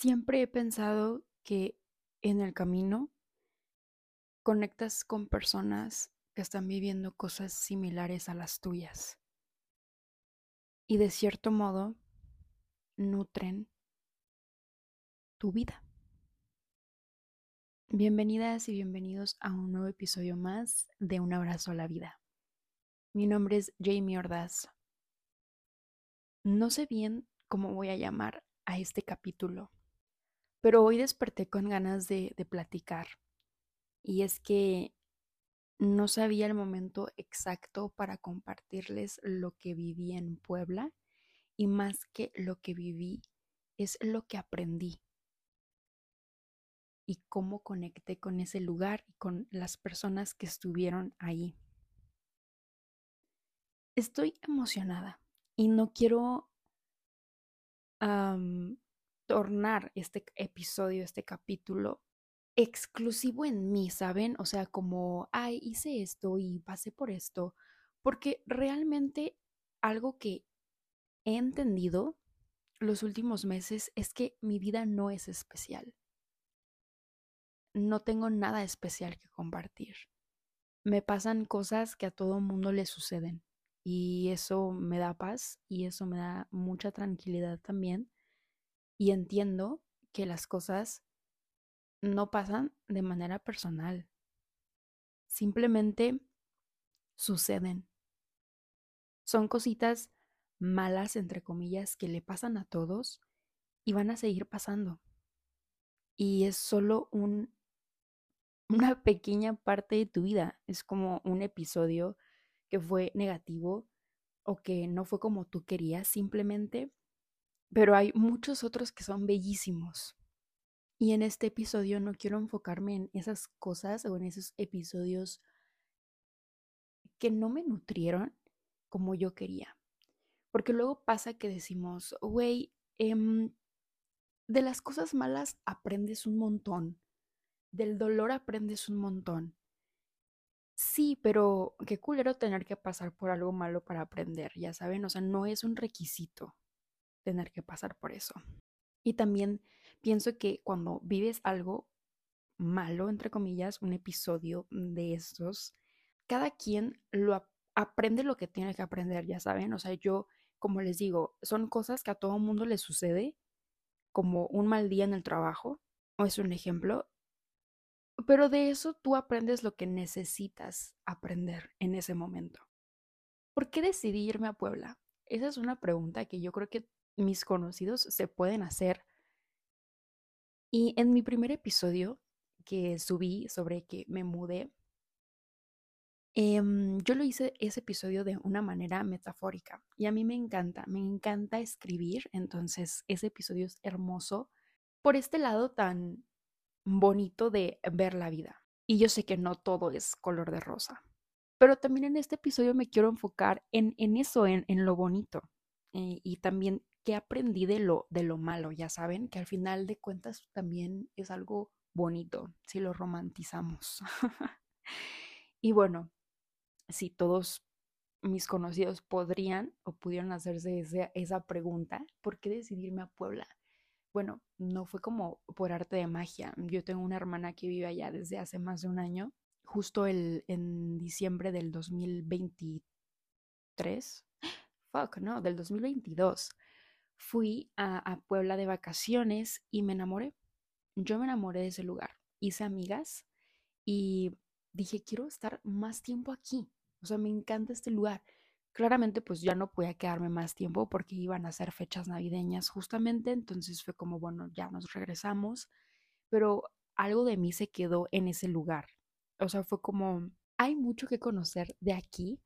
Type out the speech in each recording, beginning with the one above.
Siempre he pensado que en el camino conectas con personas que están viviendo cosas similares a las tuyas y de cierto modo nutren tu vida. Bienvenidas y bienvenidos a un nuevo episodio más de Un abrazo a la vida. Mi nombre es Jamie Ordaz. No sé bien cómo voy a llamar a este capítulo pero hoy desperté con ganas de, platicar. Y es que no sabía el momento exacto para compartirles lo que viví en Puebla y más que lo que viví es lo que aprendí y cómo conecté con ese lugar y con las personas que estuvieron ahí. Estoy emocionada y no quiero tornar este episodio, este capítulo exclusivo en mí, ¿saben? O sea, como, ay, hice esto y pasé por esto, porque realmente algo que he entendido los últimos meses es que mi vida no es especial. No tengo nada especial que compartir. Me pasan cosas que a todo mundo le suceden y eso me da paz y eso me da mucha tranquilidad también y entiendo que las cosas no pasan de manera personal. Simplemente suceden. Son cositas malas, entre comillas, que le pasan a todos y van a seguir pasando. Y es solo un, una pequeña parte de tu vida. Es como un episodio que fue negativo o que no fue como tú querías. Simplemente pero hay muchos otros que son bellísimos. Y en este episodio no quiero enfocarme en esas cosas o en esos episodios que no me nutrieron como yo quería. Porque luego pasa que decimos, güey, em, de las cosas malas aprendes un montón, del dolor aprendes un montón. Sí, pero qué culero tener que pasar por algo malo para aprender, ya saben, o sea, no es un requisito tener que pasar por eso. Y también pienso que cuando vives algo malo, entre comillas, un episodio de estos, cada quien lo aprende lo que tiene que aprender, ya saben. O sea, yo, como les digo, son cosas que a todo mundo le sucede, como un mal día en el trabajo, o es un ejemplo. Pero de eso tú aprendes lo que necesitas aprender en ese momento. ¿Por qué decidí irme a Puebla? Esa es una pregunta que yo creo que mis conocidos se pueden hacer. Y en mi primer episodio que subí sobre que me mudé, em, yo lo hice ese episodio de una manera metafórica y a mí me encanta, me encanta escribir, entonces ese episodio es hermoso por este lado tan bonito de ver la vida. Y yo sé que no todo es color de rosa, pero también en este episodio me quiero enfocar en, en eso, en, en lo bonito. Eh, y también que aprendí de lo, de lo malo, ya saben, que al final de cuentas también es algo bonito si lo romantizamos. y bueno, si todos mis conocidos podrían o pudieron hacerse esa pregunta, ¿por qué decidirme a Puebla? Bueno, no fue como por arte de magia. Yo tengo una hermana que vive allá desde hace más de un año, justo el, en diciembre del 2023. Fuck, no, del 2022 fui a, Puebla de vacaciones y me enamoré. Yo me enamoré de ese lugar. Hice amigas y dije, quiero estar más tiempo aquí. O sea, me encanta este lugar. Claramente, pues ya no podía quedarme más tiempo porque iban a ser fechas navideñas justamente. Entonces fue como, bueno, ya nos regresamos. Pero algo de mí se quedó en ese lugar. O sea, fue como, hay mucho que conocer de aquí.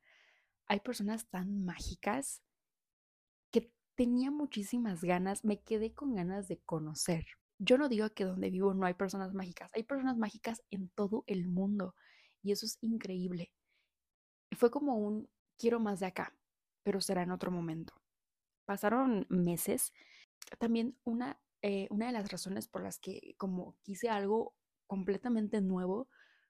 Hay personas tan mágicas tenía muchísimas ganas, me quedé con ganas de conocer. Yo no digo que donde vivo no hay personas mágicas, hay personas mágicas en todo el mundo y eso es increíble. Fue como un quiero más de acá, pero será en otro momento. Pasaron meses. También una, eh, una de las razones por las que como quise algo completamente nuevo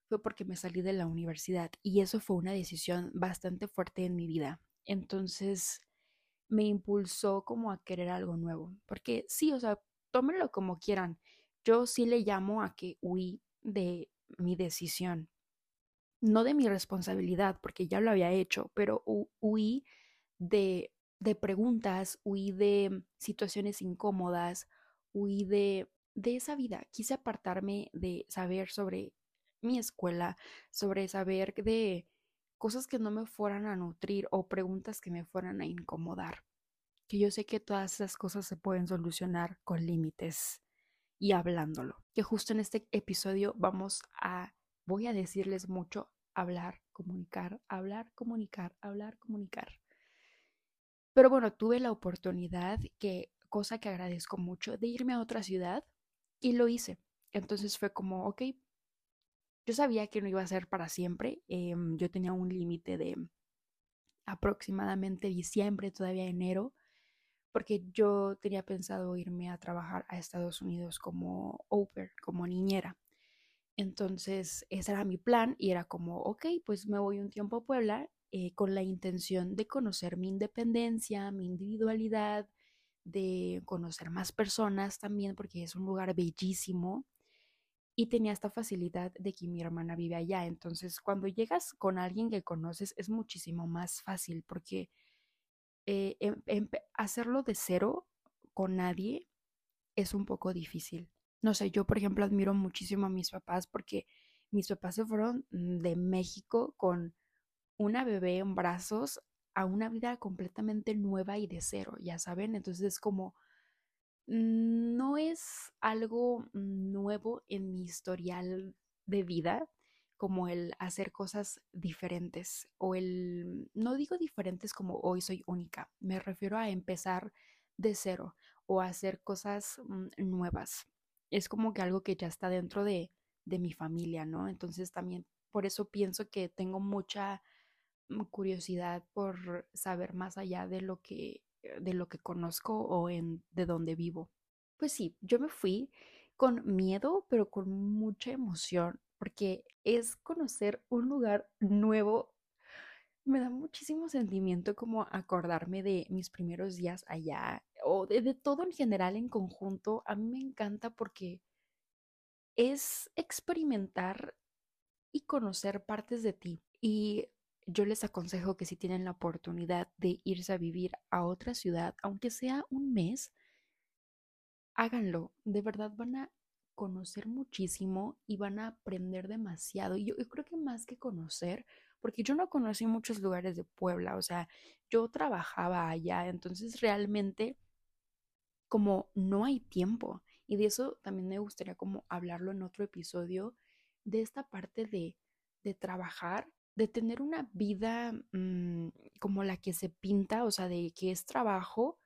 fue porque me salí de la universidad y eso fue una decisión bastante fuerte en mi vida. Entonces, me impulsó como a querer algo nuevo. Porque sí, o sea, tómenlo como quieran. Yo sí le llamo a que huí de mi decisión, no de mi responsabilidad, porque ya lo había hecho, pero huí de, de preguntas, huí de situaciones incómodas, huí de, de esa vida. Quise apartarme de saber sobre mi escuela, sobre saber de cosas que no me fueran a nutrir o preguntas que me fueran a incomodar. Que yo sé que todas esas cosas se pueden solucionar con límites y hablándolo. Que justo en este episodio vamos a, voy a decirles mucho, hablar, comunicar, hablar, comunicar, hablar, comunicar. Pero bueno, tuve la oportunidad, que cosa que agradezco mucho, de irme a otra ciudad y lo hice. Entonces fue como, ok, yo sabía que no iba a ser para siempre. Em, yo tenía un límite de aproximadamente diciembre, todavía enero, porque yo tenía pensado irme a trabajar a Estados Unidos como au como niñera. Entonces, ese era mi plan y era como, ok, pues me voy un tiempo a Puebla eh, con la intención de conocer mi independencia, mi individualidad, de conocer más personas también, porque es un lugar bellísimo y tenía esta facilidad de que mi hermana vive allá. Entonces, cuando llegas con alguien que conoces es muchísimo más fácil porque eh, em, hacerlo de cero con nadie es un poco difícil. No sé, yo por ejemplo admiro muchísimo a mis papás porque mis papás se fueron de México con una bebé en brazos a una vida completamente nueva y de cero, ya saben. Entonces es como no es algo nuevo en mi historial de vida, como el hacer cosas diferentes o el, no digo diferentes como hoy soy única, me refiero a empezar de cero o hacer cosas mm, nuevas. Es como que algo que ya está dentro de, de mi familia, ¿no? Entonces también por eso pienso que tengo mucha mm, curiosidad por saber más allá de lo que de lo que conozco o en de donde vivo. Pues sí, yo me fui con miedo, pero con mucha emoción, porque es conocer un lugar nuevo. Me da muchísimo sentimiento como acordarme de mis primeros días allá o de, de todo en general en conjunto. A mí me encanta porque es experimentar y conocer partes de ti. Y yo les aconsejo que si tienen la oportunidad de irse a vivir a otra ciudad, aunque sea un mes, háganlo. De verdad van a conocer muchísimo y van a aprender demasiado. Y yo, creo que más que conocer, porque yo no conocí muchos lugares de Puebla, o sea, yo trabajaba allá, entonces realmente como no hay tiempo. Y de eso también me gustaría como hablarlo en otro episodio, de esta parte de, de trabajar de tener una vida mm, como la que se pinta, o sea, de que es trabajo,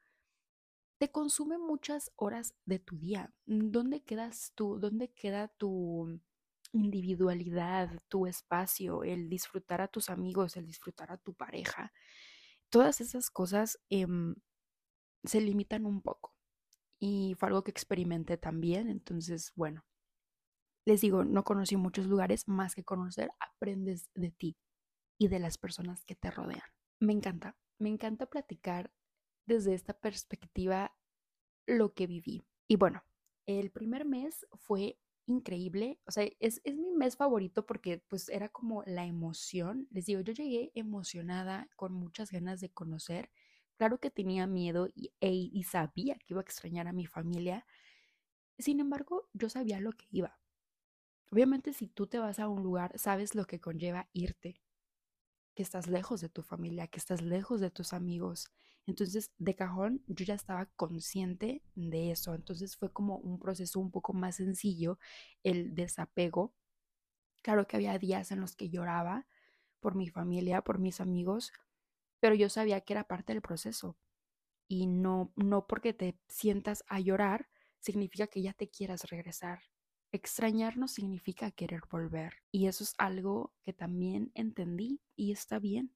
te consume muchas horas de tu día. ¿Dónde quedas tú? ¿Dónde queda tu individualidad, tu espacio, el disfrutar a tus amigos, el disfrutar a tu pareja? Todas esas cosas em, se limitan un poco. Y fue algo que experimenté también. Entonces, bueno, les digo, no conocí muchos lugares, más que conocer, aprendes de ti y de las personas que te rodean. Me encanta, me encanta platicar desde esta perspectiva lo que viví. Y bueno, el primer mes fue increíble, o sea, es, es, mi mes favorito porque pues era como la emoción, les digo, yo llegué emocionada, con muchas ganas de conocer, claro que tenía miedo y, e, y sabía que iba a extrañar a mi familia, sin embargo, yo sabía lo que iba. Obviamente si tú te vas a un lugar, sabes lo que conlleva irte, que estás lejos de tu familia, que estás lejos de tus amigos. Entonces, de cajón, yo ya estaba consciente de eso. Entonces fue como un proceso un poco más sencillo el desapego. Claro que había días en los que lloraba por mi familia, por mis amigos, pero yo sabía que era parte del proceso. Y no, no porque te sientas a llorar significa que ya te quieras regresar. Extrañar no significa querer volver. Y eso es algo que también entendí y está bien.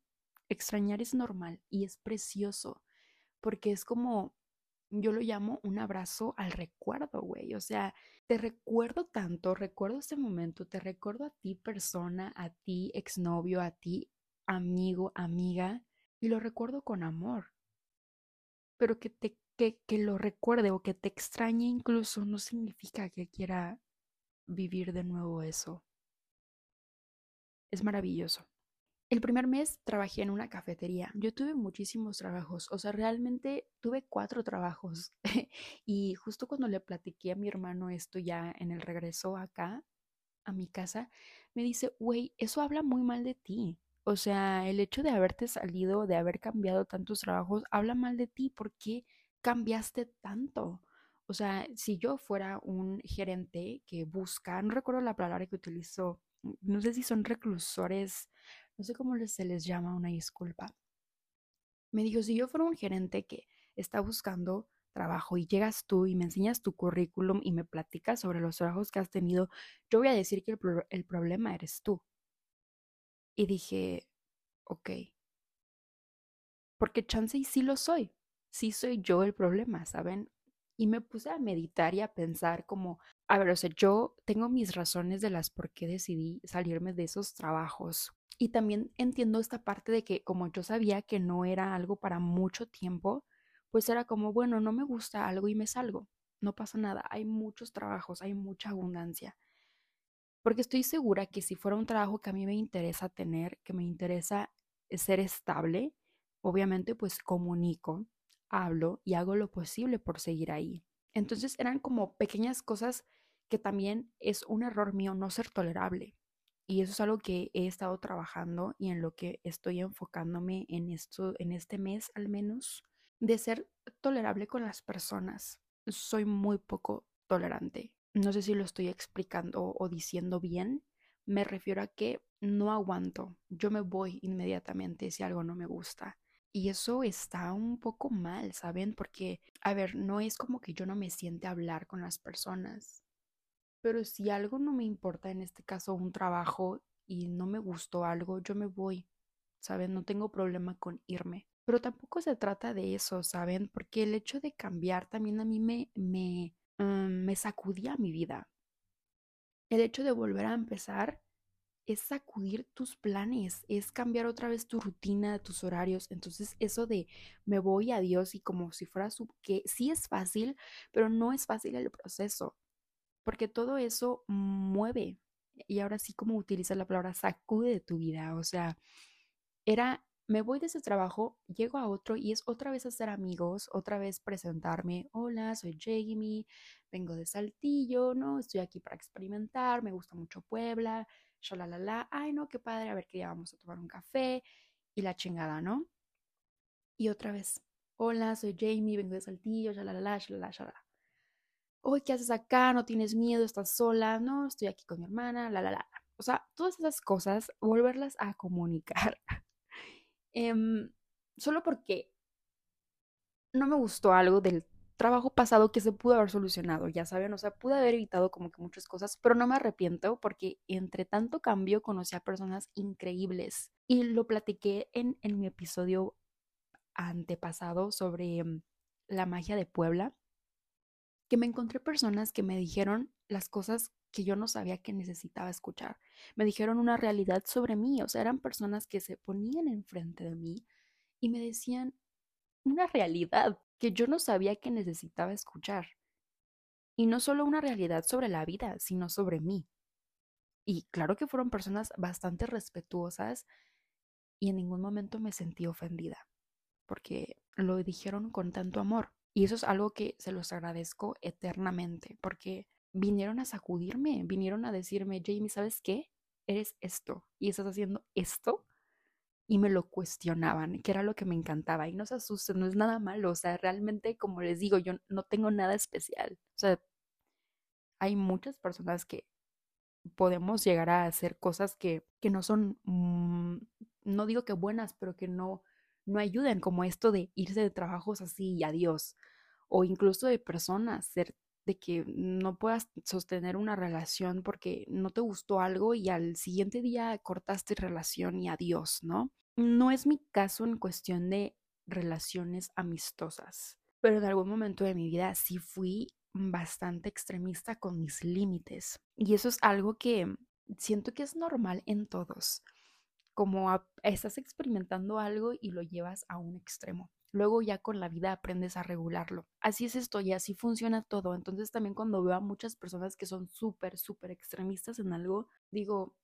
Extrañar es normal y es precioso porque es como, yo lo llamo un abrazo al recuerdo, güey. O sea, te recuerdo tanto, recuerdo ese momento, te recuerdo a ti persona, a ti exnovio, a ti amigo, amiga, y lo recuerdo con amor. Pero que te que, que lo recuerde o que te extrañe incluso no significa que quiera vivir de nuevo eso. Es maravilloso. El primer mes trabajé en una cafetería. Yo tuve muchísimos trabajos, o sea, realmente tuve cuatro trabajos. y justo cuando le platiqué a mi hermano esto ya en el regreso acá, a mi casa, me dice, güey, eso habla muy mal de ti. O sea, el hecho de haberte salido, de haber cambiado tantos trabajos, habla mal de ti. ¿Por qué cambiaste tanto? O sea, si yo fuera un gerente que busca, no recuerdo la palabra que utilizó, no sé si son reclusores, no sé cómo se les llama, una disculpa. Me dijo, si yo fuera un gerente que está buscando trabajo y llegas tú y me enseñas tu currículum y me platicas sobre los trabajos que has tenido, yo voy a decir que el, problema eres tú. Y dije, ok. Porque chance y sí lo soy. Sí soy yo el problema, ¿saben? Y me puse a meditar y a pensar como, a ver, o sea, yo tengo mis razones de las por qué decidí salirme de esos trabajos. Y también entiendo esta parte de que como yo sabía que no era algo para mucho tiempo, pues era como, bueno, no me gusta algo y me salgo. No pasa nada, hay muchos trabajos, hay mucha abundancia. Porque estoy segura que si fuera un trabajo que a mí me interesa tener, que me interesa ser estable, obviamente pues comunico, hablo y hago lo posible por seguir ahí. Entonces eran como pequeñas cosas que también es un error mío no ser tolerable. Y eso es algo que he estado trabajando y en lo que estoy enfocándome en esto, en este mes al menos, de ser tolerable con las personas. Soy muy poco tolerante. No sé si lo estoy explicando o diciendo bien. Me refiero a que no aguanto. Yo me voy inmediatamente si algo no me gusta. Y eso está un poco mal, ¿saben? Porque, a ver, no es como que yo no me siente hablar con las personas. Pero si algo no me importa, en este caso un trabajo, y no me gustó algo, yo me voy, ¿saben? No tengo problema con irme. Pero tampoco se trata de eso, ¿saben? Porque el hecho de cambiar también a mí me, me, mm, me sacudía mi vida. El hecho de volver a empezar es sacudir tus planes, es cambiar otra vez tu rutina, tus horarios. Entonces, eso de me voy a Dios y como si fuera su, que sí es fácil, pero no es fácil el proceso, porque todo eso mueve. Y ahora sí, como utiliza la palabra sacude de tu vida. O sea, era me voy de ese trabajo, llego a otro y es otra vez hacer amigos, otra vez presentarme, hola, soy Jamie, vengo de Saltillo, ¿no? Estoy aquí para experimentar, me gusta mucho Puebla, la ay no, qué padre, a ver qué día vamos a tomar un café y la chingada, ¿no? Y otra vez, hola, soy Jamie, vengo de Saltillo, shalalala, shalala, shalala. Oye, ¿qué haces acá? ¿No tienes miedo? ¿Estás sola? No, estoy aquí con mi hermana, la, la, la. O sea, todas esas cosas, volverlas a comunicar. Em, solo porque no me gustó algo del trabajo pasado que se pudo haber solucionado, ya saben, o sea, pude haber evitado como que muchas cosas, pero no me arrepiento porque entre tanto cambio conocí a personas increíbles y lo platiqué en, en mi episodio antepasado sobre mm, la magia de Puebla, que me encontré personas que me dijeron las cosas que yo no sabía que necesitaba escuchar. Me dijeron una realidad sobre mí, o sea, eran personas que se ponían enfrente de mí y me decían una realidad que yo no sabía que necesitaba escuchar. Y no solo una realidad sobre la vida, sino sobre mí. Y claro que fueron personas bastante respetuosas y en ningún momento me sentí ofendida, porque lo dijeron con tanto amor. Y eso es algo que se los agradezco eternamente, porque vinieron a sacudirme, vinieron a decirme, Jamie, ¿sabes qué? Eres esto y estás haciendo esto. Y me lo cuestionaban, que era lo que me encantaba. Y no se asusten, no es nada malo. O sea, realmente, como les digo, yo no tengo nada especial. O sea, hay muchas personas que podemos llegar a hacer cosas que, que no son, mm, no digo que buenas, pero que no, no ayuden, como esto de irse de trabajos así y adiós. O incluso de personas, ser de que no puedas sostener una relación porque no te gustó algo y al siguiente día cortaste relación y adiós, ¿no? No es mi caso en cuestión de relaciones amistosas, pero en algún momento de mi vida sí fui bastante extremista con mis límites y eso es algo que siento que es normal en todos, como estás experimentando algo y lo llevas a un extremo. Luego ya con la vida aprendes a regularlo. Así es esto y así funciona todo. Entonces también cuando veo a muchas personas que son súper, súper extremistas en algo, digo,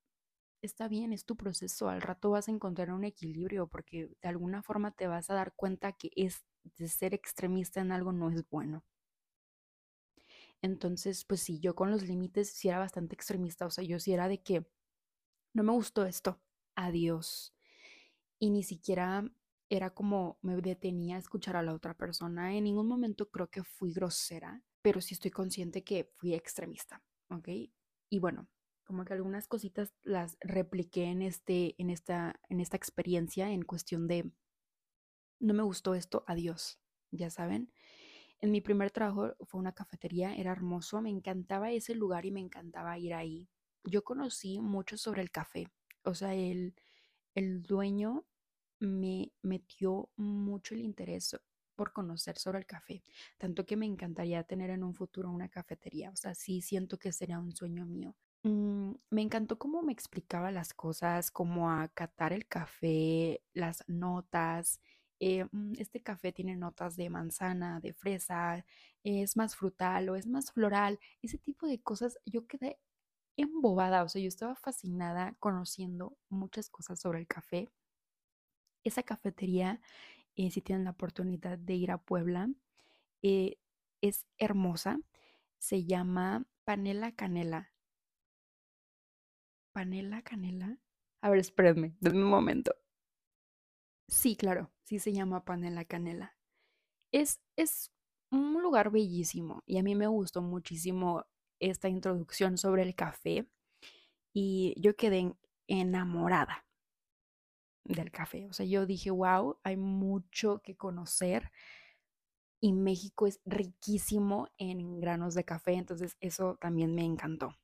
está bien, es tu proceso, al rato vas a encontrar un equilibrio porque de alguna forma te vas a dar cuenta que es de ser extremista en algo no es bueno. Entonces, pues sí, yo con los límites sí era bastante extremista, o sea, yo sí era de que no me gustó esto, adiós. Y ni siquiera era como me detenía a escuchar a la otra persona. En ningún momento creo que fui grosera, pero sí estoy consciente que fui extremista, ¿ok? Y bueno, como que algunas cositas las repliqué en, este, en, esta, en esta experiencia en cuestión de, no me gustó esto, adiós, ya saben. En mi primer trabajo fue una cafetería, era hermoso, me encantaba ese lugar y me encantaba ir ahí. Yo conocí mucho sobre el café, o sea, el, el dueño me metió mucho el interés por conocer sobre el café, tanto que me encantaría tener en un futuro una cafetería, o sea, sí siento que sería un sueño mío. Mm, me encantó cómo me explicaba las cosas, cómo acatar el café, las notas. Eh, mm, este café tiene notas de manzana, de fresa, es más frutal o es más floral, ese tipo de cosas. Yo quedé embobada, o sea, yo estaba fascinada conociendo muchas cosas sobre el café. Esa cafetería, eh, si tienen la oportunidad de ir a Puebla, eh, es hermosa. Se llama Panela Canela. ¿Panela Canela? A ver, espérenme, denme un momento. Sí, claro, sí se llama Panela Canela. Es, es un lugar bellísimo y a mí me gustó muchísimo esta introducción sobre el café y yo quedé enamorada del café. O sea, yo dije, wow, hay mucho que conocer y México es riquísimo en granos de café, entonces eso también me encantó.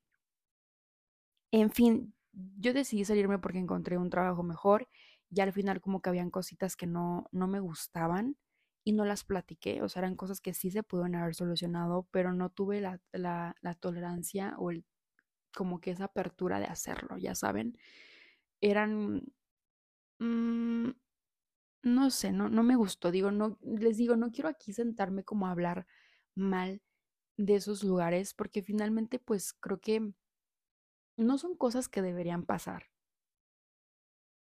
En fin, yo decidí salirme porque encontré un trabajo mejor y al final como que habían cositas que no, no me gustaban y no las platiqué, o sea, eran cosas que sí se pudieron haber solucionado, pero no tuve la, la, la tolerancia o el, como que esa apertura de hacerlo, ya saben. Eran, mmm, no sé, no, no me gustó, digo, no, les digo, no quiero aquí sentarme como a hablar mal de esos lugares, porque finalmente pues creo que no son cosas que deberían pasar.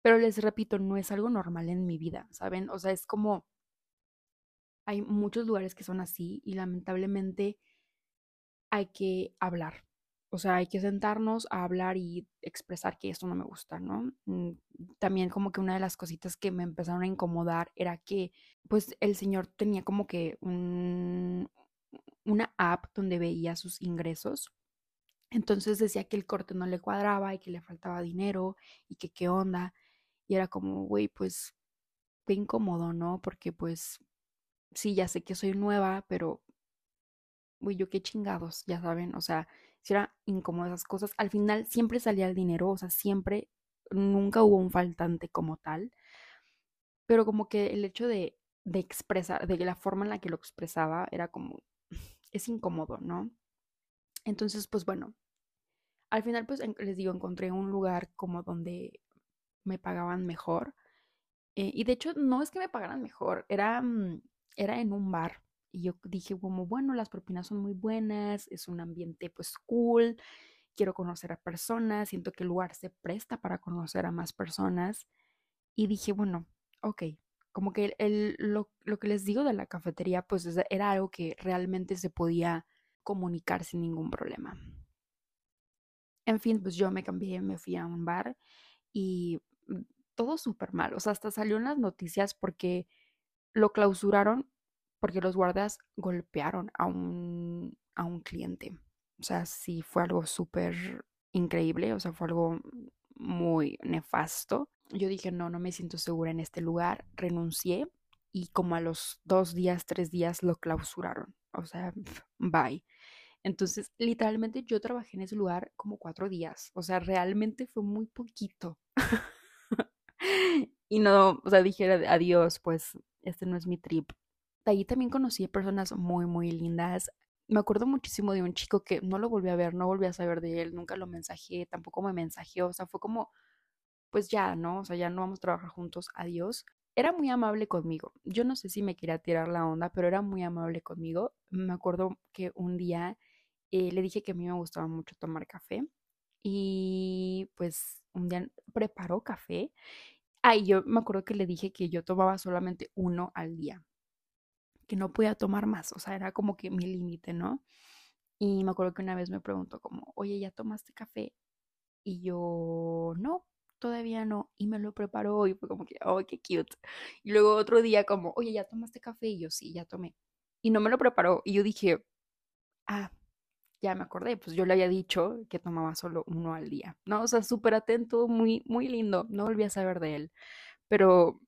Pero les repito, no es algo normal en mi vida, ¿saben? O sea, es como hay muchos lugares que son así y lamentablemente hay que hablar. O sea, hay que sentarnos a hablar y expresar que esto no me gusta, ¿no? Mm, también como que una de las cositas que me empezaron a incomodar era que pues el señor tenía como que un, una app donde veía sus ingresos entonces decía que el corte no le cuadraba y que le faltaba dinero y que qué onda. Y era como, güey, pues qué incómodo, ¿no? Porque pues sí, ya sé que soy nueva, pero, güey, yo qué chingados, ya saben. O sea, si era incómodo esas cosas. Al final siempre salía el dinero, o sea, siempre, nunca hubo un faltante como tal. Pero como que el hecho de, de expresar, de la forma en la que lo expresaba, era como, es incómodo, ¿no? Entonces, pues bueno, al final, pues les digo, encontré un lugar como donde me pagaban mejor. Eh, y de hecho, no es que me pagaran mejor, era, mm, era en un bar. Y yo dije, como, bueno, las propinas son muy buenas, es un ambiente pues cool, quiero conocer a personas, siento que el lugar se presta para conocer a más personas. Y dije, bueno, ok, como que el, lo, lo que les digo de la cafetería, pues era algo que realmente se podía comunicar sin ningún problema. En fin, pues yo me cambié, me fui a un bar y mm, todo súper mal. O sea, hasta salió en las noticias porque lo clausuraron porque los guardias golpearon a un, a un cliente. O sea, sí fue algo súper increíble, o sea, fue algo muy nefasto. Yo dije, no, no me siento segura en este lugar, renuncié y como a los dos días, tres días lo clausuraron. O sea, bye. Entonces, literalmente yo trabajé en ese lugar como cuatro días. O sea, realmente fue muy poquito. y no, o sea, dije adiós, pues este no es mi trip. De ahí también conocí personas muy, muy lindas. Me acuerdo muchísimo de un chico que no lo volví a ver, no volví a saber de él, nunca lo mensajé, tampoco me mensajeó. O sea, fue como, pues ya, ¿no? O sea, ya no vamos a trabajar juntos, adiós. era muy amable conmigo. Yo no sé si me quería tirar la onda, pero era muy amable conmigo. Me acuerdo que un día eh, le dije que a mí me gustaba mucho tomar café y pues un día preparó café. Ay, yo me acuerdo que le dije que yo tomaba solamente uno al día, que no podía tomar más, o sea, era como que mi límite, ¿no? Y me acuerdo que una vez me preguntó como, oye, ¿ya tomaste café? Y yo, no, todavía no. Y me lo preparó y fue como que, oh, qué cute. Y luego otro día como, oye, ¿ya tomaste café? Y yo, sí, ya tomé. Y no me lo preparó. Y yo dije, ah, ya me acordé, pues yo le había dicho que tomaba solo uno al día, ¿no? O sea, súper atento, muy, muy lindo. No volví a saber de él. Pero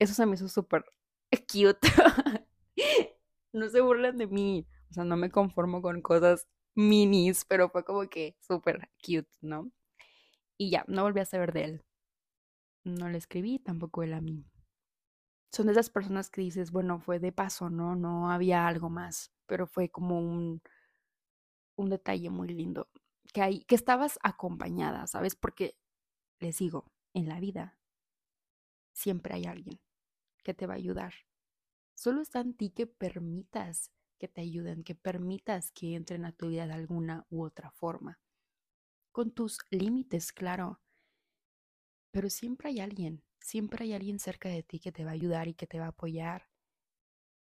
eso se me hizo súper cute. No se burlan de mí. O sea, no me conformo con cosas minis, pero fue como que súper cute, ¿no? Y ya, no volví a saber de él. No le escribí, tampoco él a mí. Son de esas personas que dices, bueno, fue de paso, ¿no? No había algo más, pero fue como un, un detalle muy lindo. Que, hay, que estabas acompañada, ¿sabes? Porque les digo, en la vida siempre hay alguien que te va a ayudar. Solo está en ti que permitas que te ayuden, que permitas que entren a tu vida de alguna u otra forma con tus límites, claro. Pero siempre hay alguien, siempre hay alguien cerca de ti que te va a ayudar y que te va a apoyar.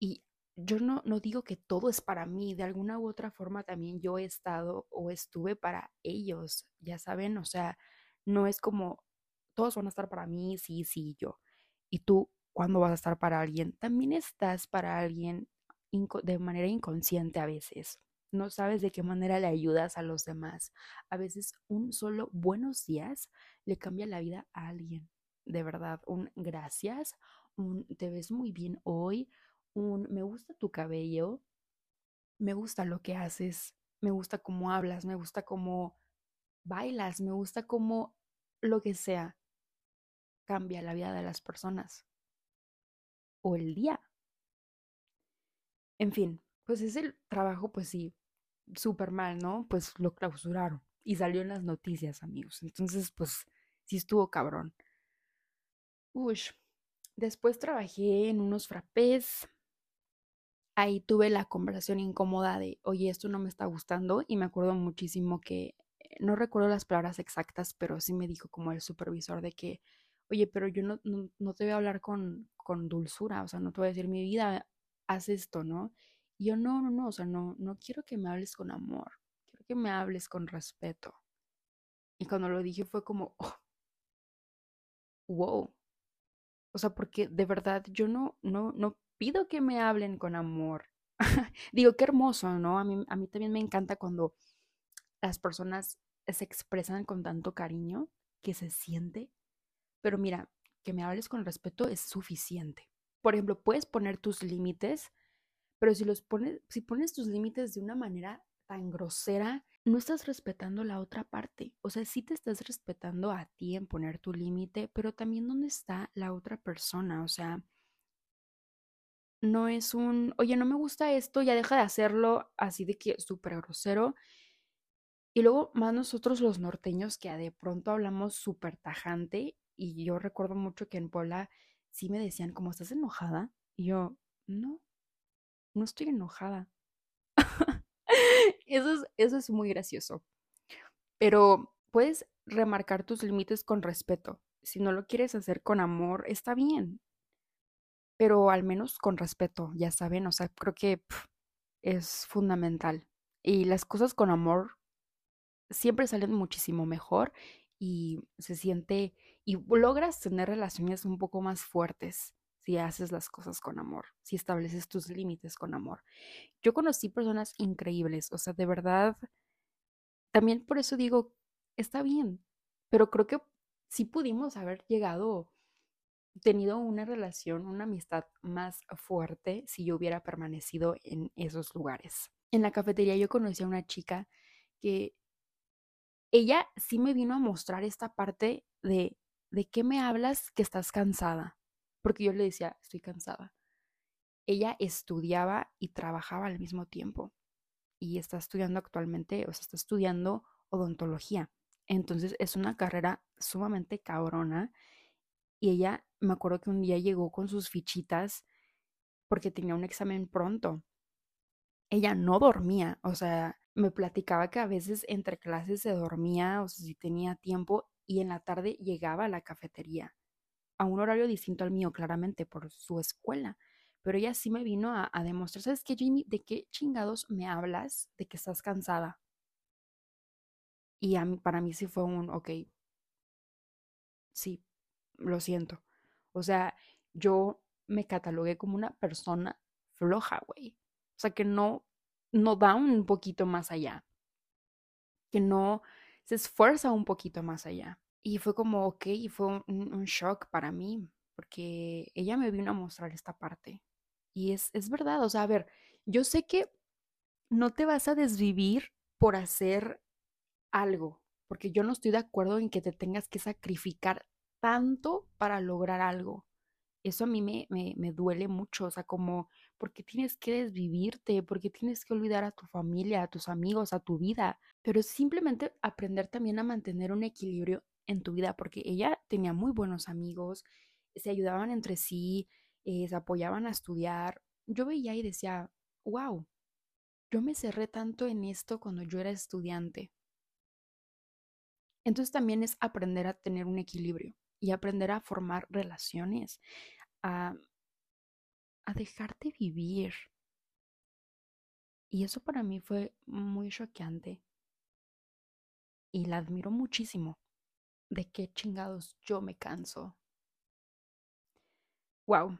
Y yo no, no digo que todo es para mí, de alguna u otra forma también yo he estado o estuve para ellos, ya saben, o sea, no es como todos van a estar para mí, sí, sí, yo. Y tú, cuando vas a estar para alguien, también estás para alguien de manera inconsciente a veces no sabes de qué manera le ayudas a los demás. A veces un solo buenos días le cambia la vida a alguien. De verdad, un gracias, un te ves muy bien hoy, un me gusta tu cabello, me gusta lo que haces, me gusta cómo hablas, me gusta cómo bailas, me gusta cómo lo que sea cambia la vida de las personas o el día. En fin, pues es el trabajo, pues sí, súper mal, ¿no? Pues lo clausuraron y salió en las noticias, amigos. Entonces, pues sí estuvo cabrón. Uy, después trabajé en unos frappés. Ahí tuve la conversación incómoda de, oye, esto no me está gustando. Y me acuerdo muchísimo que, eh, no recuerdo las palabras exactas, pero sí me dijo como el supervisor de que, oye, pero yo no, no, no te voy a hablar con, con dulzura, o sea, no te voy a decir mi vida, haz esto, ¿no? Y yo, no, no, no, o sea, no, no quiero que me hables con amor, quiero que me hables con respeto. Y cuando lo dije fue como, oh, wow. O sea, porque de verdad yo no, no, no pido que me hablen con amor. Digo, qué hermoso, ¿no? A mí, a mí también me encanta cuando las personas se expresan con tanto cariño que se siente. Pero mira, que me hables con respeto es suficiente. Por ejemplo, puedes poner tus límites pero si los pones, si pones tus límites de una manera tan grosera, no estás respetando la otra parte. O sea, sí te estás respetando a ti en poner tu límite, pero también dónde está la otra persona. O sea, no es un, oye, no me gusta esto, ya deja de hacerlo así de que súper grosero. Y luego más nosotros los norteños que de pronto hablamos súper tajante. Y yo recuerdo mucho que en Puebla sí me decían, como estás enojada? Y yo, no, no estoy enojada. eso, es, eso es muy gracioso. Pero puedes remarcar tus límites con respeto. Si no lo quieres hacer con amor, está bien. Pero al menos con respeto, ya saben, o sea, creo que es fundamental. Y las cosas con amor siempre salen muchísimo mejor y se siente y logras tener relaciones un poco más fuertes si haces las cosas con amor, si estableces tus límites con amor. Yo conocí personas increíbles, o sea, de verdad, también por eso digo, está bien, pero creo que sí pudimos haber llegado, tenido una relación, una amistad más fuerte si yo hubiera permanecido en esos lugares. En la cafetería yo conocí a una chica que ella sí me vino a mostrar esta parte de, ¿de qué me hablas que estás cansada? porque yo le decía, estoy cansada. Ella estudiaba y trabajaba al mismo tiempo y está estudiando actualmente, o sea, está estudiando odontología. Entonces es una carrera sumamente cabrona y ella me acuerdo que un día llegó con sus fichitas porque tenía un examen pronto. Ella no dormía, o sea, me platicaba que a veces entre clases se dormía, o si tenía tiempo, y en la tarde llegaba a la cafetería, a un horario distinto al mío, claramente, por su escuela. Pero ella sí me vino a, demostrar, ¿sabes qué, Jamie? ¿De qué chingados me hablas de que estás cansada? Y para mí sí fue un, ok, sí, lo siento. O sea, yo me catalogué como una persona floja, güey. O sea, que no, no da un poquito más allá. Que no se esfuerza un poquito más allá. Y fue como, ok, y fue un, un shock para mí, porque ella me vino a mostrar esta parte. Y es, es verdad, o sea, a ver, yo sé que no te vas a desvivir por hacer algo, porque yo no estoy de acuerdo en que te tengas que sacrificar tanto para lograr algo. Eso a mí me, me, me duele mucho, o sea, como, porque tienes que desvivirte? porque tienes que olvidar a tu familia, a tus amigos, a tu vida? Pero simplemente aprender también a mantener un equilibrio en tu vida, porque ella tenía muy buenos amigos, se ayudaban entre sí, eh, se apoyaban a estudiar. Yo veía y decía, wow, yo me cerré tanto en esto cuando yo era estudiante. Entonces también es aprender a tener un equilibrio y aprender a formar relaciones, a, a dejarte vivir. Y eso para mí fue muy choqueante. Y la admiro muchísimo. ¿De qué chingados yo me canso? Wow.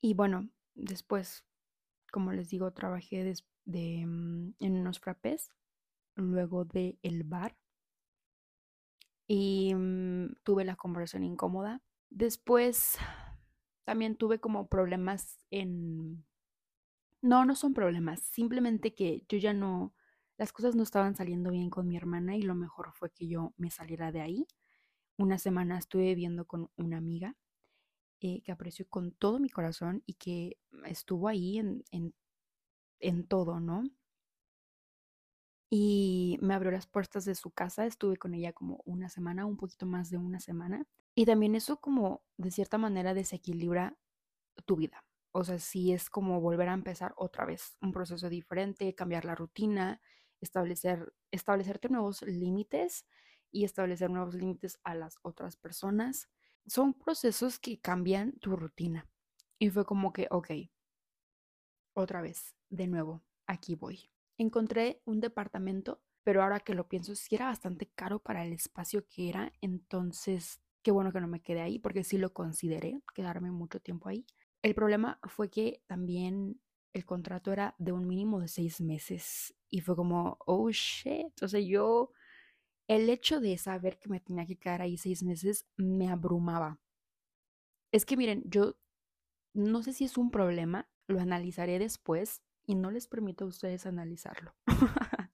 Y bueno, después, como les digo, trabajé mm, en unos frappés, luego de el bar. Y mm, tuve la conversación incómoda. Después también tuve como problemas en... No, no son problemas, simplemente que yo ya no, las cosas no estaban saliendo bien con mi hermana y lo mejor fue que yo me saliera de ahí. Una semana estuve viviendo con una amiga eh, que aprecio con todo mi corazón y que estuvo ahí en, en, en todo, ¿no? Y me abrió las puertas de su casa. Estuve con ella como una semana, un poquito más de una semana. Y también eso como de cierta manera desequilibra tu vida. O sea, sí es como volver a empezar otra vez, un proceso diferente, cambiar la rutina, establecer, establecerte nuevos límites y establecer nuevos límites a las otras personas. Son procesos que cambian tu rutina. Y fue como que, ok, otra vez, de nuevo, aquí voy encontré un departamento, pero ahora que lo pienso, sí era bastante caro para el espacio que era, entonces qué bueno que no me quedé ahí, porque sí lo consideré, quedarme mucho tiempo ahí. El problema fue que también el contrato era de un mínimo de seis meses y fue como, oh shit, o sea, yo, el hecho de saber que me tenía que quedar ahí seis meses me abrumaba. Es que miren, yo no sé si es un problema, lo analizaré después, y no les permito a ustedes analizarlo.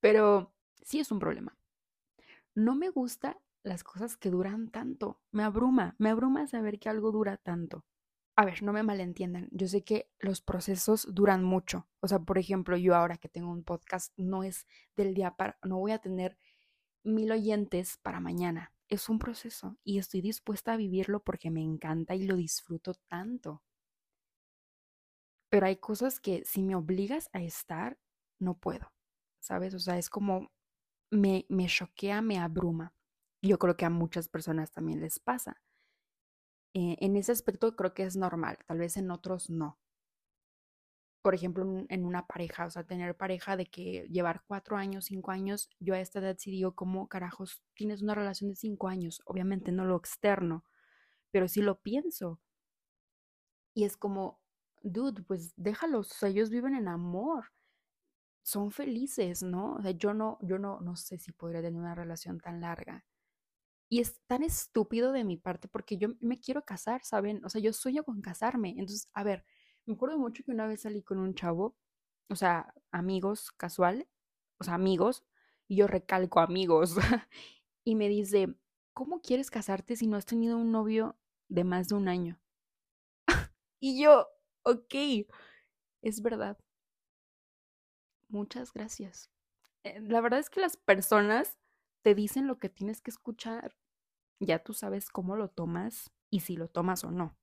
Pero sí es un problema. No me gustan las cosas que duran tanto. Me abruma, me abruma saber que algo dura tanto. A ver, no me malentiendan. Yo sé que los procesos duran mucho. O sea, por ejemplo, yo ahora que tengo un podcast, no es del día para, no voy a tener mil oyentes para mañana. Es un proceso y estoy dispuesta a vivirlo porque me encanta y lo disfruto tanto. Pero hay cosas que si me obligas a estar, no puedo, ¿sabes? O sea, es como me, me choquea, me abruma. Yo creo que a muchas personas también les pasa. Eh, en ese aspecto creo que es normal, tal vez en otros no. Por ejemplo, en una pareja, o sea, tener pareja de que llevar cuatro años, cinco años, yo a esta edad sí digo, ¿cómo carajos tienes una relación de cinco años? Obviamente no lo externo, pero sí lo pienso. Y es como, dude, pues déjalos, o sea, ellos viven en amor, son felices, ¿no? O sea, yo no, yo no, no sé si podría tener una relación tan larga. Y es tan estúpido de mi parte porque yo me quiero casar, ¿saben? O sea, yo sueño con casarme. Entonces, a ver, me acuerdo mucho que una vez salí con un chavo, o sea, amigos, casual, o sea, amigos, y yo recalco amigos, y me dice, ¿cómo quieres casarte si no has tenido un novio de más de un año? y yo, ok, es verdad. Muchas gracias. Eh, la verdad es que las personas te dicen lo que tienes que escuchar. Ya tú sabes cómo lo tomas y si lo tomas o no.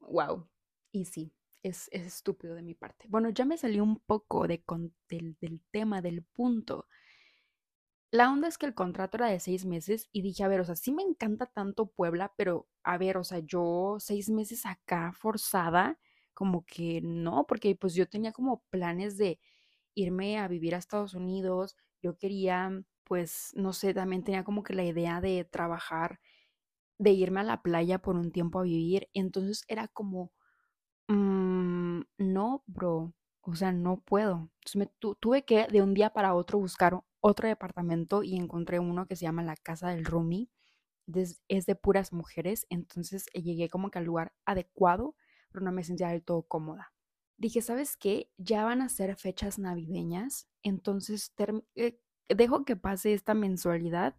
wow. Em, y sí, es, estúpido de mi parte. Bueno, ya me salió un poco de, del, del tema, del punto. La onda es que el contrato era de seis meses y dije, a ver, o sea, sí me encanta tanto Puebla, pero a ver, o sea, yo seis meses acá forzada, como que no, porque pues yo tenía como planes de irme a vivir a Estados Unidos, yo quería, pues, no sé, también tenía como que la idea de trabajar, de irme a la playa por un tiempo a vivir, entonces era como, mm, no, bro, o sea, no puedo. Entonces me tuve que de un día para otro buscar otro departamento y encontré uno que se llama la Casa del Rumi. Es de puras mujeres, entonces llegué como que al lugar adecuado, pero no me sentía del todo cómoda. Dije, ¿sabes qué? Ya van a ser fechas navideñas, entonces eh, dejo que pase esta mensualidad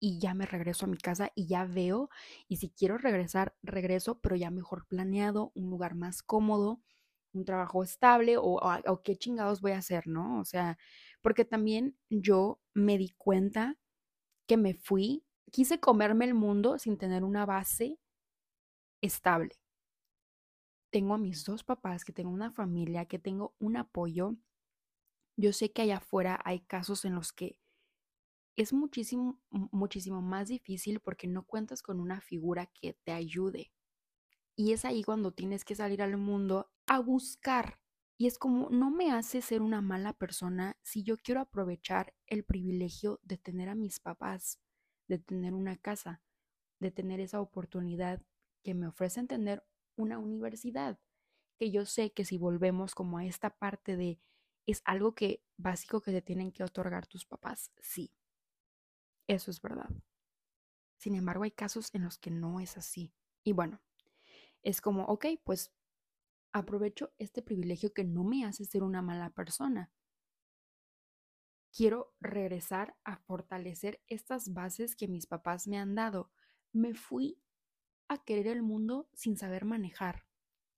y ya me regreso a mi casa y ya veo, y si quiero regresar, regreso, pero ya mejor planeado, un lugar más cómodo, un trabajo estable o, o, qué chingados voy a hacer, ¿no? O sea, porque también yo me di cuenta que me fui, quise comerme el mundo sin tener una base estable. Tengo a mis dos papás, que tengo una familia, que tengo un apoyo. Yo sé que allá afuera hay casos en los que es muchísimo, muchísimo más difícil porque no cuentas con una figura que te ayude. Y es ahí cuando tienes que salir al mundo a buscar. Y es como, no me hace ser una mala persona si yo quiero aprovechar el privilegio de tener a mis papás, de tener una casa, de tener esa oportunidad que me ofrecen tener una universidad, que yo sé que si volvemos como a esta parte de es algo que básico que te tienen que otorgar tus papás, sí. Eso es verdad. Sin embargo, hay casos en los que no es así. Y bueno, es como, ok, pues aprovecho este privilegio que no me hace ser una mala persona. Quiero regresar a fortalecer estas bases que mis papás me han dado. Me fui a querer el mundo sin saber manejar.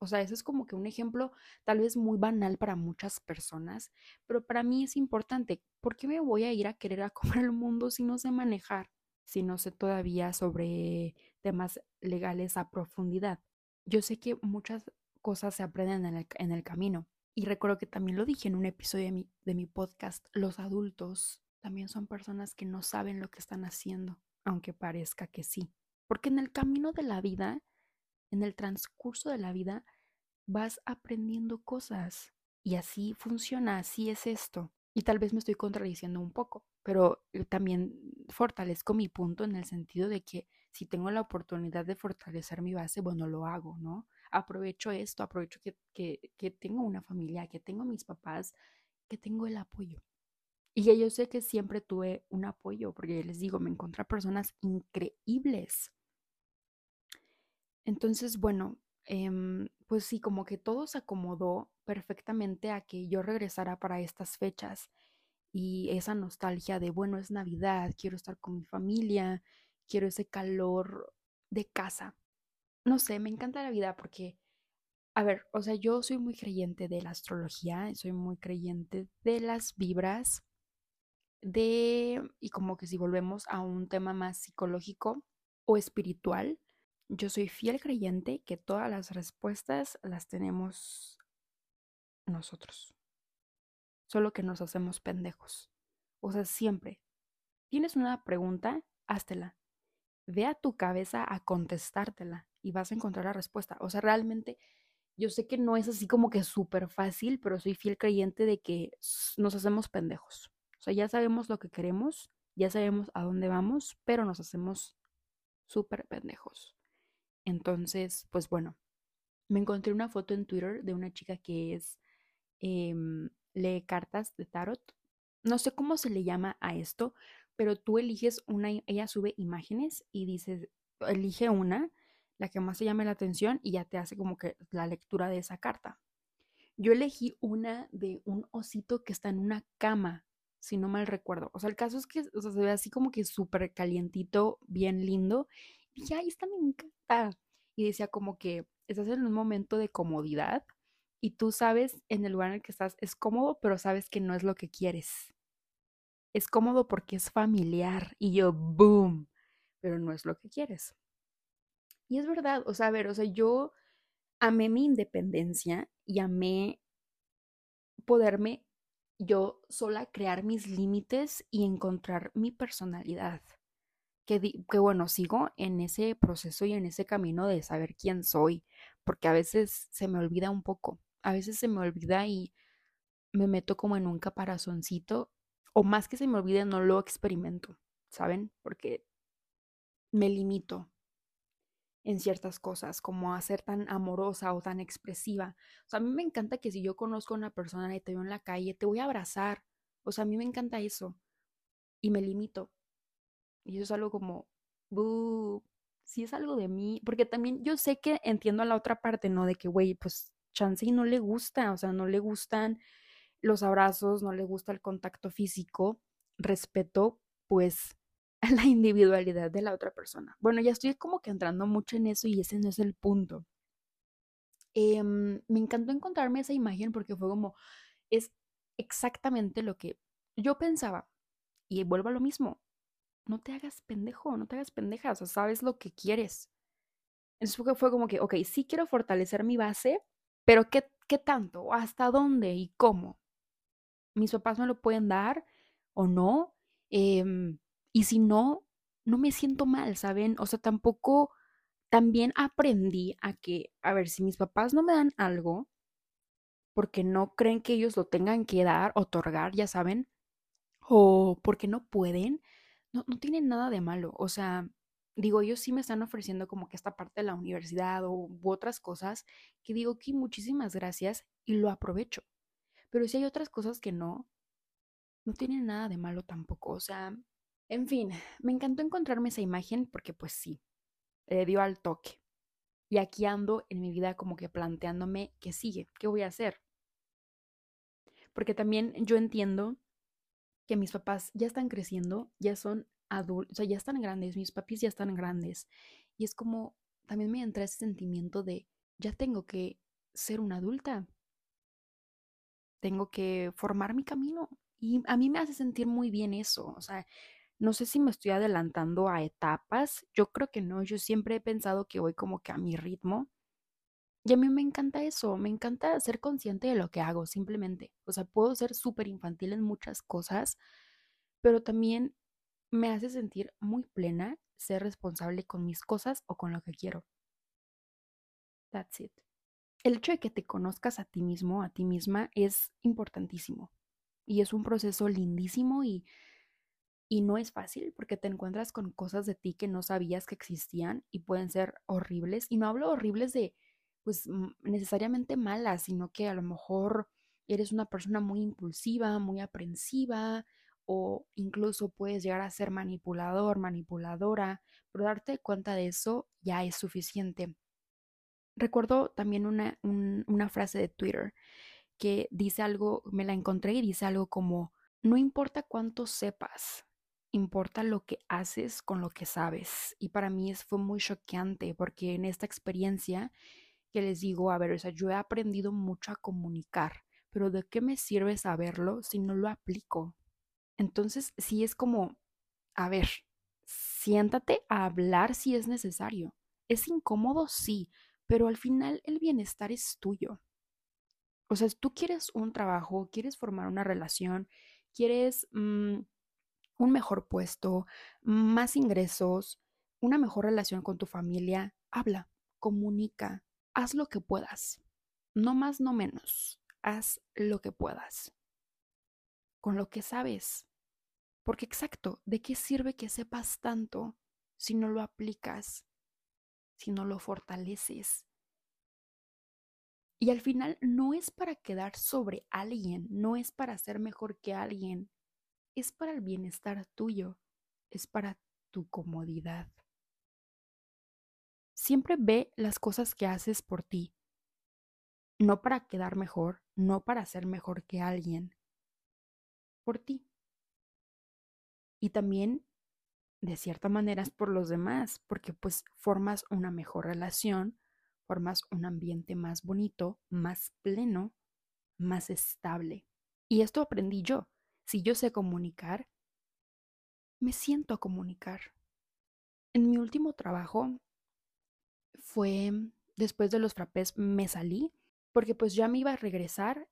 O sea, eso es como que un ejemplo tal vez muy banal para muchas personas, pero para mí es importante. ¿Por qué me voy a ir a querer a comer el mundo si no sé manejar? Si no sé todavía sobre temas legales a profundidad. Yo sé que muchas cosas se aprenden en el, en el camino. Y recuerdo que también lo dije en un episodio de mi, de mi podcast, los adultos también son personas que no saben lo que están haciendo, aunque parezca que sí. Porque en el camino de la vida, en el transcurso de la vida, vas aprendiendo cosas. Y así funciona, así es esto. Y tal vez me estoy contradiciendo un poco, pero eh, también fortalezco mi punto en el sentido de que si tengo la oportunidad de fortalecer mi base, bueno, lo hago, ¿no? aprovecho esto, aprovecho que, que, tengo una familia, que tengo mis papás, que tengo el apoyo. Y yo sé que siempre tuve un apoyo, porque les digo, me encontré personas increíbles. Entonces, bueno, em, pues sí, como que todo se acomodó perfectamente a que yo regresara para estas fechas y esa nostalgia de, bueno, es Navidad, quiero estar con mi familia, quiero ese calor de casa no sé, me encanta la vida porque, a ver, o sea, yo soy muy creyente de la astrología, soy muy creyente de las vibras, de, y como que si volvemos a un tema más psicológico o espiritual, yo soy fiel creyente que todas las respuestas las tenemos nosotros. Solo que nos hacemos pendejos. O sea, siempre. Tienes una pregunta, háztela. Ve a tu cabeza a contestártela y vas a encontrar la respuesta. O sea, realmente yo sé que no es así como que súper fácil, pero soy fiel creyente de que nos hacemos pendejos. O sea, ya sabemos lo que queremos, ya sabemos a dónde vamos, pero nos hacemos súper pendejos. Entonces, pues bueno, me encontré una foto en Twitter de una chica que es, em, lee cartas de tarot. No sé cómo se le llama a esto, pero tú eliges una, ella sube imágenes y dices, elige una la que más te llame la atención y ya te hace como que la lectura de esa carta. Yo elegí una de un osito que está en una cama, si no mal recuerdo. O sea, el caso es que se ve así como que súper calientito, bien lindo. Y dije, ay, esta me encanta. Y decía como que estás en un momento de comodidad y tú sabes en el lugar en el que estás es cómodo, pero sabes que no es lo que quieres. Es cómodo porque es familiar. Y yo, boom, pero no es lo que quieres. Y es verdad, o sea, a ver, o sea, yo amé mi independencia y amé poderme yo sola crear mis límites y encontrar mi personalidad. Que, bueno, sigo en ese proceso y en ese camino de saber quién soy, porque a veces se me olvida un poco, a veces se me olvida y me meto como en un caparazoncito, o más que se me olvide, no lo experimento, ¿saben? Porque me limito en ciertas cosas, como a ser tan amorosa o tan expresiva. O sea, a mí me encanta que si yo conozco a una persona y te veo en la calle, te voy a abrazar. O sea, a mí me encanta eso. Y me limito. Y eso es algo como, si es algo de mí, porque también yo sé que entiendo a la otra parte, ¿no? De que, güey, pues chance no le gusta, o sea, no le gustan los abrazos, no le gusta el contacto físico, respeto, pues la individualidad de la otra persona. Bueno, ya estoy como que entrando mucho en eso y ese no es el punto. Em, me encantó encontrarme esa imagen porque fue como, es exactamente lo que yo pensaba. Y vuelvo a lo mismo, no te hagas pendejo, no te hagas pendeja, o sea, sabes lo que quieres. Entonces fue como que, ok, sí quiero fortalecer mi base, pero ¿qué, qué tanto? ¿Hasta dónde y cómo? ¿Mis papás me lo pueden dar o no? Eh, y si no, no me siento mal, ¿saben? O sea, tampoco, también aprendí a que, a ver, si mis papás no me dan algo, porque no creen que ellos lo tengan que dar, otorgar, ya saben, o porque no pueden, no, no tienen nada de malo. O sea, digo, ellos sí me están ofreciendo como que esta parte de la universidad o u otras cosas que digo que muchísimas gracias y lo aprovecho. Pero si hay otras cosas que no, no tienen nada de malo tampoco. O sea, en fin, me encantó encontrarme esa imagen porque pues sí, le dio al toque. Y aquí ando en mi vida como que planteándome qué sigue, qué voy a hacer. Porque también yo entiendo que mis papás ya están creciendo, ya son adultos, o sea, ya están grandes, mis papis ya están grandes. Y es como, también me entra ese sentimiento de, ya tengo que ser una adulta. Tengo que formar mi camino. Y a mí me hace sentir muy bien eso. O sea, no sé si me estoy adelantando a etapas, yo creo que no, yo siempre he pensado que voy como que a mi ritmo. Y a mí me encanta eso, me encanta ser consciente de lo que hago, simplemente. O sea, puedo ser súper infantil en muchas cosas, pero también me hace sentir muy plena ser responsable con mis cosas o con lo que quiero. That's it. El hecho de que te conozcas a ti mismo, a ti misma, es importantísimo. Y es un proceso lindísimo y y no es fácil porque te encuentras con cosas de ti que no sabías que existían y pueden ser horribles. Y no hablo horribles de, pues, necesariamente malas, sino que a lo mejor eres una persona muy impulsiva, muy aprensiva o incluso puedes llegar a ser manipulador, manipuladora, pero darte cuenta de eso ya es suficiente. Recuerdo también una, una frase de Twitter que dice algo, me la encontré y dice algo como, no importa cuánto sepas, importa lo que haces con lo que sabes. Y para mí fue muy choqueante porque en esta experiencia que les digo, a ver, o sea, yo he aprendido mucho a comunicar, pero ¿de qué me sirve saberlo si no lo aplico? Entonces, sí es como, a ver, siéntate a hablar si es necesario. Es incómodo, sí, pero al final el bienestar es tuyo. O sea, tú quieres un trabajo, quieres formar una relación, quieres... Mm, un mejor puesto, más ingresos, una mejor relación con tu familia, habla, comunica, haz lo que puedas. No más, no menos. Haz lo que puedas. Con lo que sabes. Porque exacto, ¿de qué sirve que sepas tanto si no lo aplicas, si no lo fortaleces? Y al final no es para quedar sobre alguien, no es para ser mejor que alguien, es para el bienestar tuyo, es para tu comodidad. Siempre ve las cosas que haces por ti, no para quedar mejor, no para ser mejor que alguien, por ti. Y también, de cierta manera, es por los demás, porque pues formas una mejor relación, formas un ambiente más bonito, más pleno, más estable. Y esto aprendí yo. Si yo sé comunicar, me siento a comunicar. En mi último trabajo fue después de los frappés me salí porque pues ya me iba a regresar,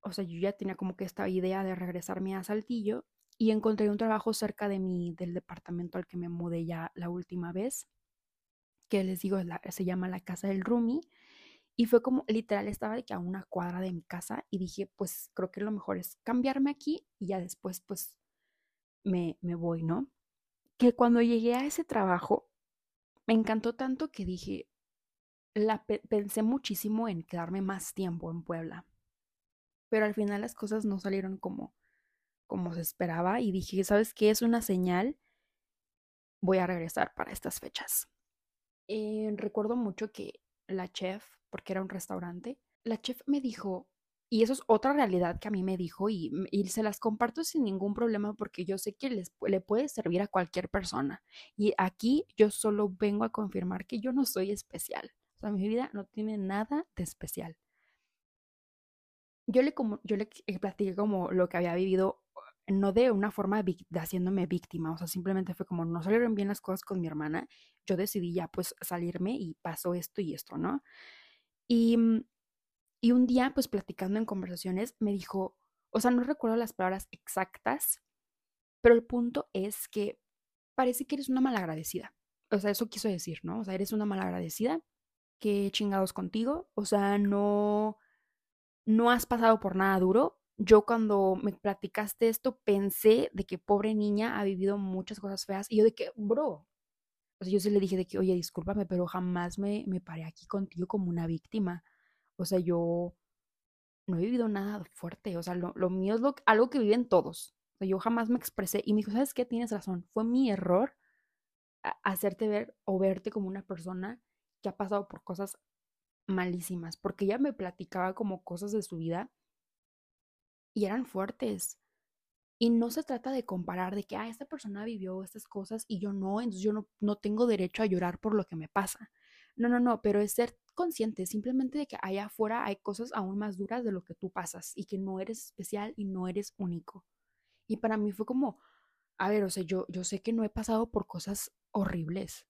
o sea, yo ya tenía como que esta idea de regresarme a Saltillo y encontré un trabajo cerca de mi del departamento al que me mudé ya la última vez, que les digo se llama la casa del Rumi y fue como literal estaba de que a una cuadra de mi casa y dije, pues creo que lo mejor es cambiarme aquí y ya después pues me, me voy, ¿no? Que cuando llegué a ese trabajo me encantó tanto que dije, la pensé muchísimo en quedarme más tiempo en Puebla. Pero al final las cosas no salieron como, como se esperaba y dije, ¿sabes qué? Es una señal. Voy a regresar para estas fechas. Eh, recuerdo mucho que la chef, porque era un restaurante, la chef me dijo, y eso es otra realidad que a mí me dijo y, y, se las comparto sin ningún problema porque yo sé que les, le puede servir a cualquier persona. Y aquí yo solo vengo a confirmar que yo no soy especial. O sea, mi vida no tiene nada de especial. Yo le, como, yo le platiqué como lo que había vivido, no de una forma de haciéndome víctima, o sea, simplemente fue como no salieron bien las cosas con mi hermana, yo decidí ya pues salirme y pasó esto y esto, ¿no? Y, mm, y un día pues platicando en conversaciones me dijo, o sea, no recuerdo las palabras exactas, pero el punto es que parece que eres una malagradecida. O sea, eso quiso decir, ¿no? O sea, eres una malagradecida qué chingados contigo, o sea, no, no has pasado por nada duro. Yo cuando me platicaste esto pensé de que pobre niña ha vivido muchas cosas feas y yo de que, bro, o sea, yo sí le dije de que, oye, discúlpame, pero jamás me, me paré aquí contigo como una víctima. O sea, yo no he vivido nada fuerte, o sea, lo, mío es lo, algo que viven todos. Yo jamás me expresé y me dijo, ¿sabes qué? Tienes razón, fue mi error hacerte ver o verte como una persona que ha pasado por cosas malísimas, porque ella me platicaba como cosas de su vida y eran fuertes. Y no se trata de comparar de que, ah, esta persona vivió estas cosas y yo no, entonces yo no, no tengo derecho a llorar por lo que me pasa. No, no, no, pero es ser consciente simplemente de que allá afuera hay cosas aún más duras de lo que tú pasas y que no eres especial y no eres único. Y para mí fue como, a ver, o sea, yo, yo sé que no he pasado por cosas horribles,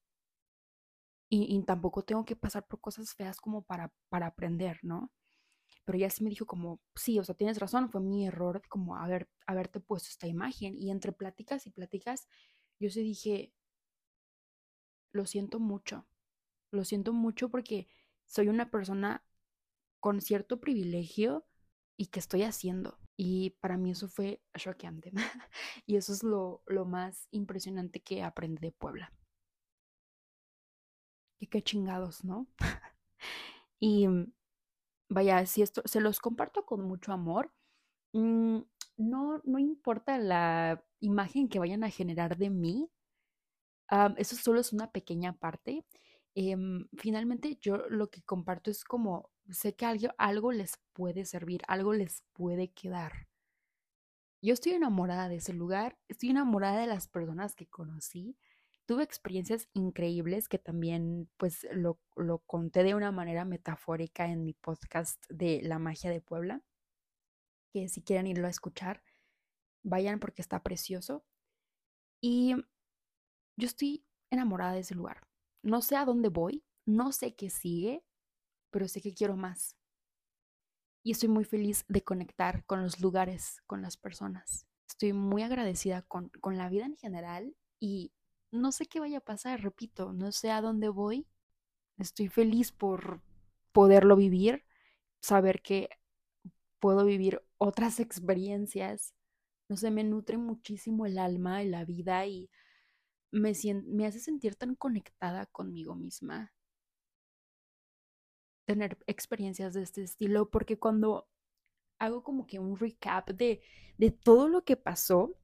y, tampoco tengo que pasar por cosas feas como para, para aprender, ¿no? Pero ella sí me dijo como, sí, o sea, tienes razón, fue mi error como haber, haberte puesto esta imagen. Y entre pláticas y pláticas, yo sí dije, lo siento mucho, lo siento mucho porque soy una persona con cierto privilegio y que estoy haciendo. Y para mí eso fue choqueante. y eso es lo, lo más impresionante que aprendí de Puebla y qué chingados, ¿no? y mm, vaya, si esto se los comparto con mucho amor, mm, no, no importa la imagen que vayan a generar de mí, eso solo es una pequeña parte. Em, finalmente yo lo que comparto es como, sé que algo, algo les puede servir, algo les puede quedar. Yo estoy enamorada de ese lugar, estoy enamorada de las personas que conocí, tuve experiencias increíbles que también pues lo, lo, conté de una manera metafórica en mi podcast de La magia de Puebla, que si quieren irlo a escuchar, vayan porque está precioso. Y yo estoy enamorada de ese lugar. No sé a dónde voy, no sé qué sigue, pero sé que quiero más. Y estoy muy feliz de conectar con los lugares, con las personas. Estoy muy agradecida con, con la vida en general y no sé qué vaya a pasar, repito, no sé a dónde voy. Estoy feliz por poderlo vivir, saber que puedo vivir otras experiencias. No sé, me nutre muchísimo el alma y la vida y me, hace sentir tan conectada conmigo misma. Tener experiencias de este estilo, porque cuando hago como que un recap de, de todo lo que pasó,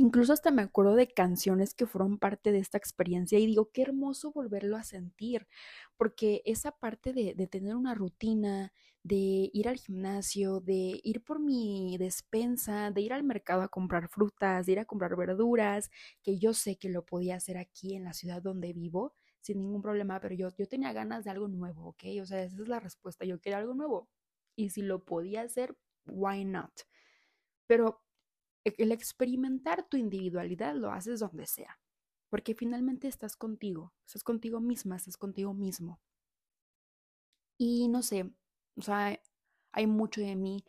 Incluso hasta me acuerdo de canciones que fueron parte de esta experiencia y digo, qué hermoso volverlo a sentir, porque esa parte de, de, tener una rutina, de ir al gimnasio, de ir por mi despensa, de ir al mercado a comprar frutas, de ir a comprar verduras, que yo sé que lo podía hacer aquí en la ciudad donde vivo sin ningún problema, pero yo, yo tenía ganas de algo nuevo, ¿ok? O sea, esa es la respuesta, yo quería algo nuevo. Y si lo podía hacer, why not? Pero el experimentar tu individualidad lo haces donde sea. porque finalmente estás contigo, estás contigo misma, estás contigo mismo. Y no sé, o sea, hay mucho de mí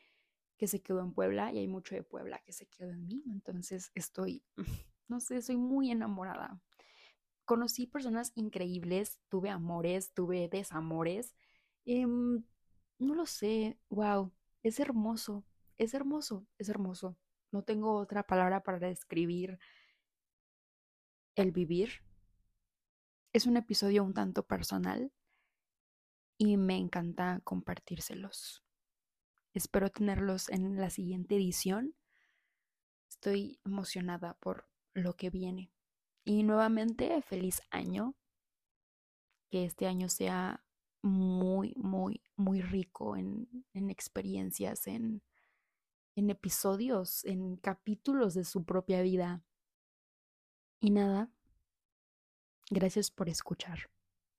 que se quedó en Puebla y hay mucho de Puebla que se quedó en mí, entonces estoy, no sé, soy muy enamorada. Conocí personas increíbles, tuve amores, tuve desamores, em, no lo sé, wow, es hermoso, es hermoso, es hermoso. No tengo otra palabra para describir el vivir. Es un episodio un tanto personal y me encanta compartírselos. Espero tenerlos en la siguiente edición. Estoy emocionada por lo que viene. Y nuevamente, feliz año. Que este año sea muy, muy, muy rico en, en experiencias, en, en episodios, en capítulos de su propia vida. Y nada, gracias por escuchar.